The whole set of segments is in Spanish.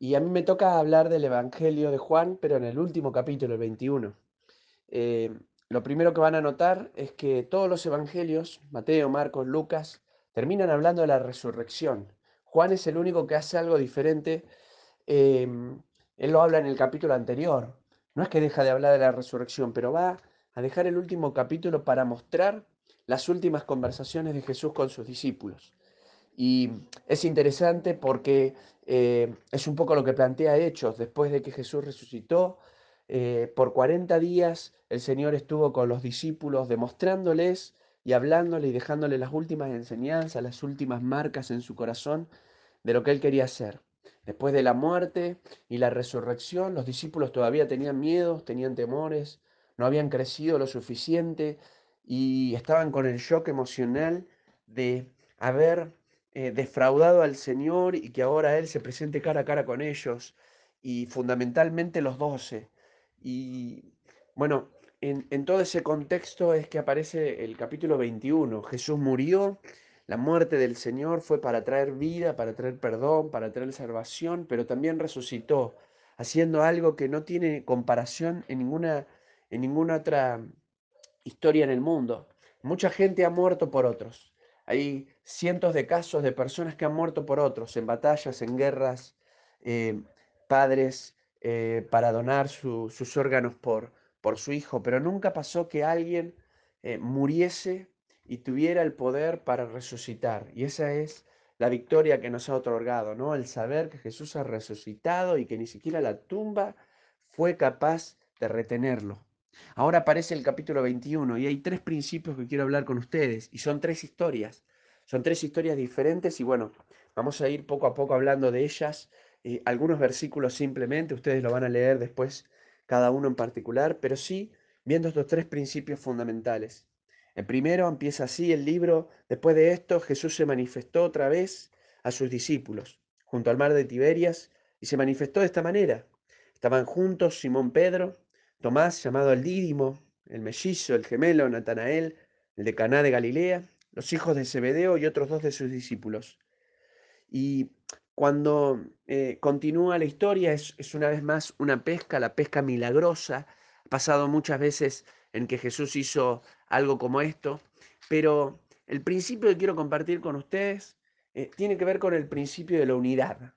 Y a mí me toca hablar del Evangelio de Juan, pero en el último capítulo, el 21. Eh, lo primero que van a notar es que todos los evangelios, Mateo, Marcos, Lucas, terminan hablando de la resurrección. Juan es el único que hace algo diferente. Em, él lo habla en el capítulo anterior. No es que deja de hablar de la resurrección, pero va a dejar el último capítulo para mostrar las últimas conversaciones de Jesús con sus discípulos. Y es interesante porque eh, es un poco lo que plantea Hechos, después de que Jesús resucitó, eh, por 40 días el Señor estuvo con los discípulos demostrándoles y hablándole y dejándole las últimas enseñanzas, las últimas marcas en su corazón de lo que él quería hacer. Después de la muerte y la resurrección, los discípulos todavía tenían miedos, tenían temores, no habían crecido lo suficiente y estaban con el shock emocional de haber eh, defraudado al Señor y que ahora Él se presente cara a cara con ellos y fundamentalmente los doce. Y bueno, en, en, todo ese contexto es que aparece el capítulo 21. Jesús murió, la muerte del Señor fue para traer vida, para traer perdón, para traer salvación, pero también resucitó, haciendo algo que no tiene comparación en ninguna, en ninguna otra historia en el mundo. Mucha gente ha muerto por otros. Hay cientos de casos de personas que han muerto por otros, en batallas, en guerras, eh, padres eh, para donar sus órganos por, por su hijo, pero nunca pasó que alguien eh, muriese y tuviera el poder para resucitar. Y esa es la victoria que nos ha otorgado, ¿no? El saber que Jesús ha resucitado y que ni siquiera la tumba fue capaz de retenerlo. Ahora aparece el capítulo 21 y hay tres principios que quiero hablar con ustedes y son tres historias. Son tres historias diferentes y bueno, vamos a ir poco a poco hablando de ellas. Eh, algunos versículos simplemente, ustedes lo van a leer después cada uno en particular, pero sí viendo estos tres principios fundamentales. El primero empieza así el libro, después de esto Jesús se manifestó otra vez a sus discípulos junto al mar de Tiberias y se manifestó de esta manera. Estaban juntos Simón Pedro, Tomás, llamado el Dídimo, el mellizo, el gemelo, Natanael, el de Caná de Galilea, los hijos de Zebedeo y otros dos de sus discípulos. Y cuando eh, continúa la historia, es, una vez más una pesca, la pesca milagrosa. Ha pasado muchas veces en que Jesús hizo algo como esto, pero el principio que quiero compartir con ustedes eh, tiene que ver con el principio de la unidad.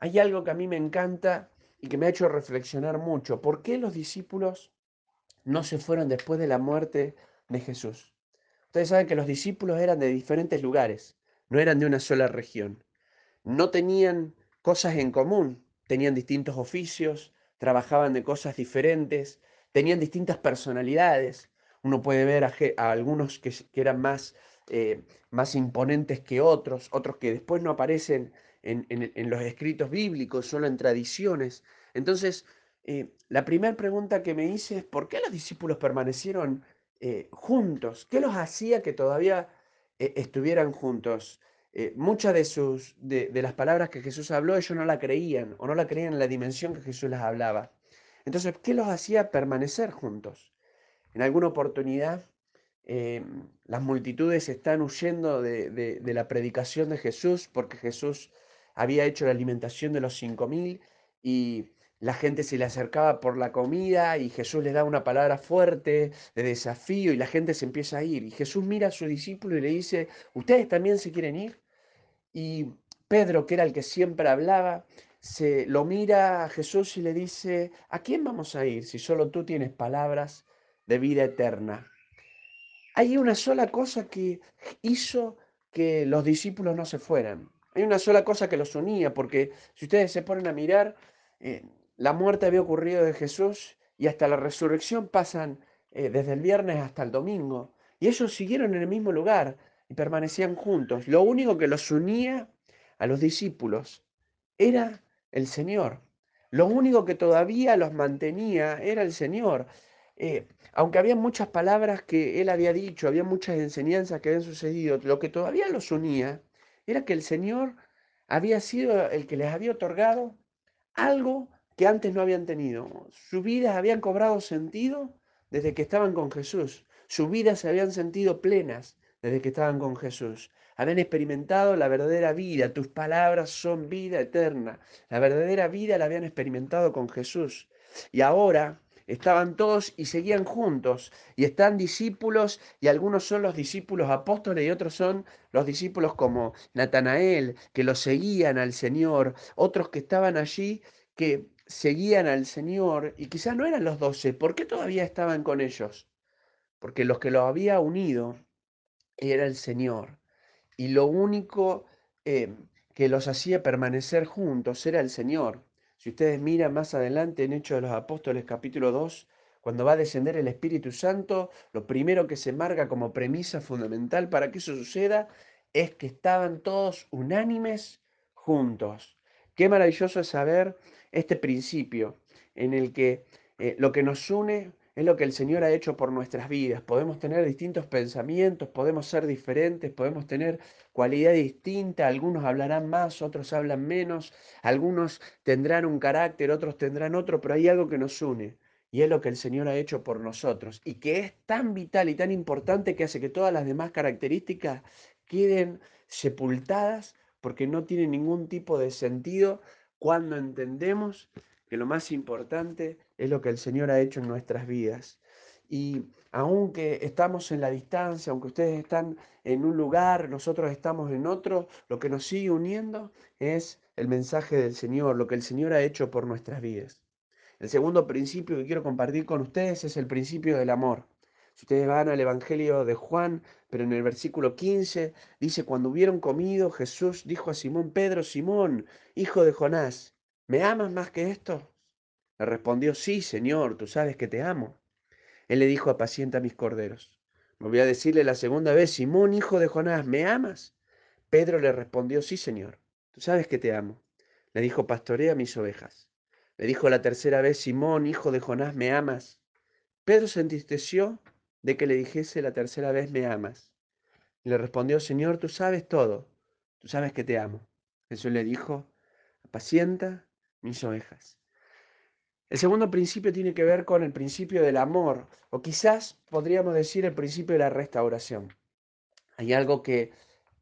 Hay algo que a mí me encanta y que me ha hecho reflexionar mucho. ¿Por qué los discípulos no se fueron después de la muerte de Jesús? Ustedes saben que los discípulos eran de diferentes lugares, no eran de una sola región. No tenían cosas en común, tenían distintos oficios, trabajaban de cosas diferentes, tenían distintas personalidades. Uno puede ver a, algunos que, eran más, eh, más imponentes que otros, otros que después no aparecen en, los escritos bíblicos, solo en tradiciones. Entonces, eh, la primera pregunta que me hice es, ¿por qué los discípulos permanecieron eh, juntos? ¿Qué los hacía que todavía eh, estuvieran juntos? muchas de, sus, de, de, las palabras que Jesús habló, ellos no la creían o no la creían en la dimensión que Jesús les hablaba. Entonces, ¿qué los hacía permanecer juntos? En alguna oportunidad las multitudes están huyendo de, de, la predicación de Jesús porque Jesús había hecho la alimentación de los cinco mil y la gente se le acercaba por la comida y Jesús les da una palabra fuerte de desafío y la gente se empieza a ir. Y Jesús mira a su discípulo y le dice, ¿ustedes también se quieren ir? Y Pedro, que era el que siempre hablaba, se lo mira a Jesús y le dice, ¿a quién vamos a ir si solo tú tienes palabras de vida eterna? Hay una sola cosa que hizo que los discípulos no se fueran. Hay una sola cosa que los unía, porque si ustedes se ponen a mirar, eh, la muerte había ocurrido de Jesús y hasta la resurrección pasan eh, desde el viernes hasta el domingo. Y ellos siguieron en el mismo lugar y permanecían juntos. Lo único que los unía a los discípulos era el Señor. Lo único que todavía los mantenía era el Señor. Eh, aunque había muchas palabras que él había dicho, había muchas enseñanzas que habían sucedido, lo que todavía los unía era que el Señor había sido el que les había otorgado algo que antes no habían tenido. Sus vidas habían cobrado sentido desde que estaban con Jesús. Sus vidas se habían sentido plenas desde que estaban con Jesús. habían experimentado la verdadera vida, tus palabras son vida eterna. La verdadera vida la habían experimentado con Jesús. Y ahora estaban todos y seguían juntos, y están discípulos, y algunos son los discípulos apóstoles y otros son los discípulos como Natanael, que los seguían al Señor, otros que estaban allí que seguían al Señor, y quizás no eran los doce, ¿por qué todavía estaban con ellos? Porque los que los había unido era el Señor, y lo único eh, que los hacía permanecer juntos era el Señor. Si ustedes miran más adelante en Hechos de los Apóstoles capítulo 2, cuando va a descender el Espíritu Santo, lo primero que se marca como premisa fundamental para que eso suceda es que estaban todos unánimes juntos. Qué maravilloso es saber este principio en el que eh, lo que nos une es lo que el Señor ha hecho por nuestras vidas. Podemos tener distintos pensamientos, podemos ser diferentes, podemos tener cualidad distinta, algunos hablarán más, otros hablan menos, algunos tendrán un carácter, otros tendrán otro, pero hay algo que nos une. Y es lo que el Señor ha hecho por nosotros y que es tan vital y tan importante que hace que todas las demás características queden sepultadas porque no tienen ningún tipo de sentido cuando entendemos que lo más importante es lo que el Señor ha hecho en nuestras vidas. Y aunque estamos en la distancia, aunque ustedes están en un lugar, nosotros estamos en otro, lo que nos sigue uniendo es el mensaje del Señor, lo que el Señor ha hecho por nuestras vidas. El segundo principio que quiero compartir con ustedes es el principio del amor. Si ustedes van al Evangelio de Juan, pero en el versículo 15 dice, cuando hubieron comido, Jesús dijo a Simón Pedro, Simón, hijo de Jonás, ¿me amas más que esto? Le respondió, sí, Señor, tú sabes que te amo. Él le dijo, apacienta mis corderos. voy a decirle la segunda vez, Simón, hijo de Jonás, ¿me amas? Pedro le respondió, sí, Señor, tú sabes que te amo. Le dijo, pastorea mis ovejas. Le dijo la tercera vez, Simón, hijo de Jonás, ¿me amas? Pedro se entristeció de que le dijese la tercera vez, ¿me amas? Le respondió, Señor, tú sabes todo, tú sabes que te amo. Jesús le dijo, apacienta mis ovejas. El segundo principio tiene que ver con el principio del amor, o quizás podríamos decir el principio de la restauración. Hay algo que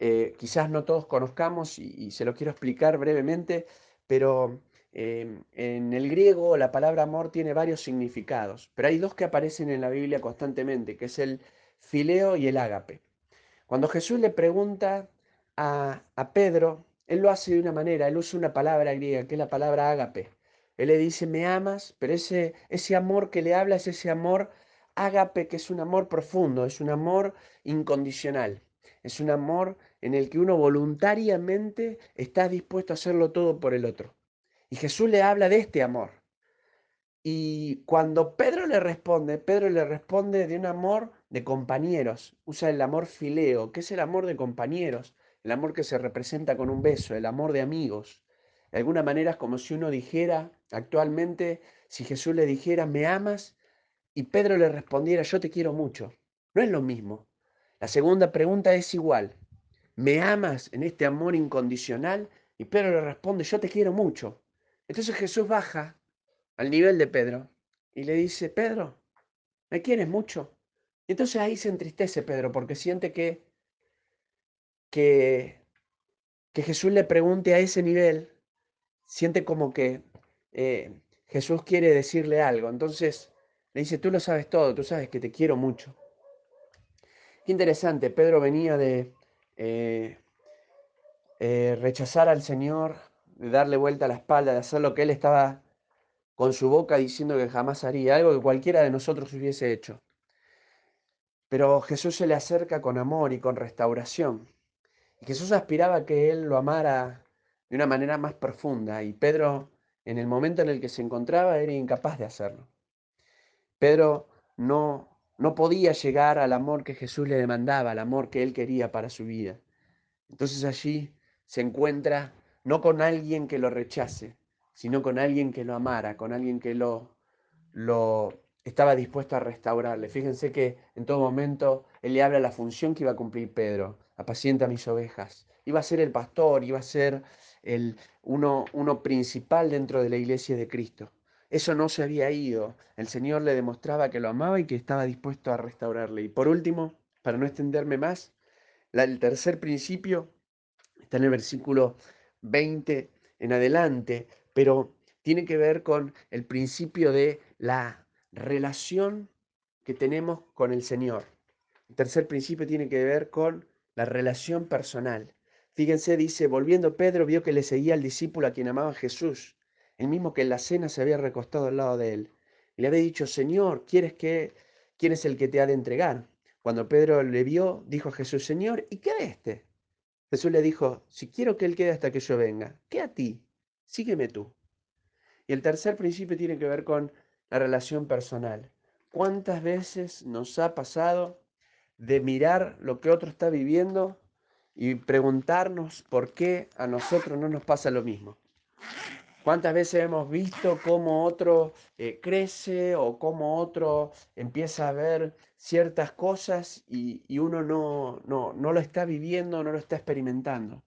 eh, quizás no todos conozcamos y, se lo quiero explicar brevemente, pero em, en el griego la palabra amor tiene varios significados, pero hay dos que aparecen en la Biblia constantemente, que es el fileo y el ágape. Cuando Jesús le pregunta a, a Pedro, él lo hace de una manera, él usa una palabra griega, que es la palabra ágape. Él le dice, me amas, pero ese, ese amor que le habla es ese amor ágape, que es un amor profundo, es un amor incondicional. Es un amor en el que uno voluntariamente está dispuesto a hacerlo todo por el otro. Y Jesús le habla de este amor. Y cuando Pedro le responde, Pedro le responde de un amor de compañeros. Usa el amor fileo, que es el amor de compañeros, el amor que se representa con un beso, el amor de amigos. De alguna manera es como si uno dijera actualmente, si Jesús le dijera, ¿me amas? Y Pedro le respondiera, yo te quiero mucho. No es lo mismo. La segunda pregunta es igual. ¿Me amas en este amor incondicional? Y Pedro le responde, yo te quiero mucho. Entonces Jesús baja al nivel de Pedro y le dice, Pedro, ¿me quieres mucho? Y entonces ahí se entristece Pedro porque siente que, que, que Jesús le pregunte a ese nivel siente como que eh, Jesús quiere decirle algo. Entonces le dice, tú lo sabes todo, tú sabes que te quiero mucho. Qué interesante, Pedro venía de eh, eh, rechazar al Señor, de darle vuelta a la espalda, de hacer lo que él estaba con su boca diciendo que jamás haría, algo que cualquiera de nosotros hubiese hecho. Pero Jesús se le acerca con amor y con restauración. Y Jesús aspiraba a que él lo amara de una manera más profunda y Pedro en el momento en el que se encontraba era incapaz de hacerlo. Pedro no, no podía llegar al amor que Jesús le demandaba, al amor que él quería para su vida. Entonces allí se encuentra no con alguien que lo rechace, sino con alguien que lo amara, con alguien que lo, lo estaba dispuesto a restaurarle. Fíjense que en todo momento él le habla la función que iba a cumplir Pedro, apacienta mis ovejas. Iba a ser el pastor, iba a ser el, uno, uno principal dentro de la iglesia de Cristo. Eso no se había ido. El Señor le demostraba que lo amaba y que estaba dispuesto a restaurarle. Y por último, para no extenderme más, el tercer principio está en el versículo 20 en adelante, pero tiene que ver con el principio de la relación que tenemos con el Señor. El tercer principio tiene que ver con la relación personal. Fíjense, dice, volviendo Pedro vio que le seguía al discípulo a quien amaba Jesús, el mismo que en la cena se había recostado al lado de él. Y le había dicho, Señor, ¿quieres que, ¿quién es el que te ha de entregar? Cuando Pedro le vio, dijo a Jesús, Señor, ¿y qué de este? Jesús le dijo, si quiero que él quede hasta que yo venga, ¿qué a ti? Sígueme tú. Y el tercer principio tiene que ver con la relación personal. ¿Cuántas veces nos ha pasado de mirar lo que otro está viviendo y preguntarnos por qué a nosotros no nos pasa lo mismo? ¿Cuántas veces hemos visto cómo otro eh, crece o cómo otro empieza a ver ciertas cosas y, y uno no, no, no, lo está viviendo, no lo está experimentando?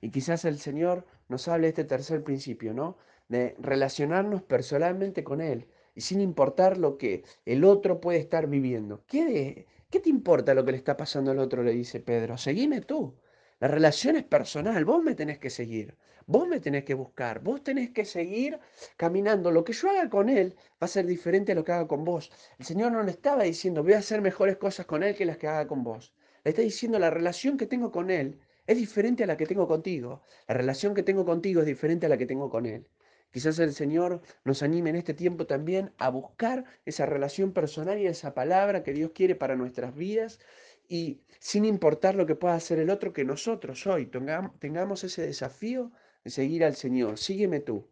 Y quizás el Señor nos hable de este tercer principio, ¿no? De relacionarnos personalmente con Él y sin importar lo que el otro puede estar viviendo. ¿Qué, ¿Qué te importa lo que le está pasando al otro? Le dice Pedro. Seguime tú. La relación es personal, vos me tenés que seguir, vos me tenés que buscar, vos tenés que seguir caminando. Lo que yo haga con él va a ser diferente a lo que haga con vos. El Señor no le estaba diciendo, voy a hacer mejores cosas con él que las que haga con vos. Le está diciendo, la relación que tengo con él es diferente a la que tengo contigo. La relación que tengo contigo es diferente a la que tengo con él. Quizás el Señor nos anime en este tiempo también a buscar esa relación personal y esa palabra que Dios quiere para nuestras vidas y sin importar lo que pueda hacer el otro, que nosotros hoy tengamos ese desafío de seguir al Señor. Sígueme tú.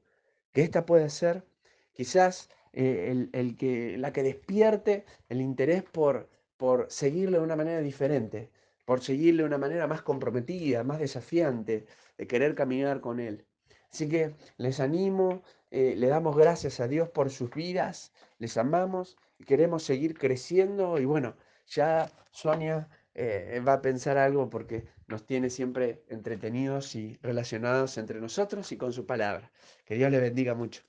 Que esta puede ser quizás eh, el, que, la que despierte el interés por, por seguirle de una manera diferente, por seguirle de una manera más comprometida, más desafiante, de querer caminar con Él. Así que les animo, eh, le damos gracias a Dios por sus vidas, les amamos y queremos seguir creciendo y bueno, ya Sonia eh, va a pensar algo porque nos tiene siempre entretenidos y relacionados entre nosotros y con su palabra. Que Dios le bendiga mucho.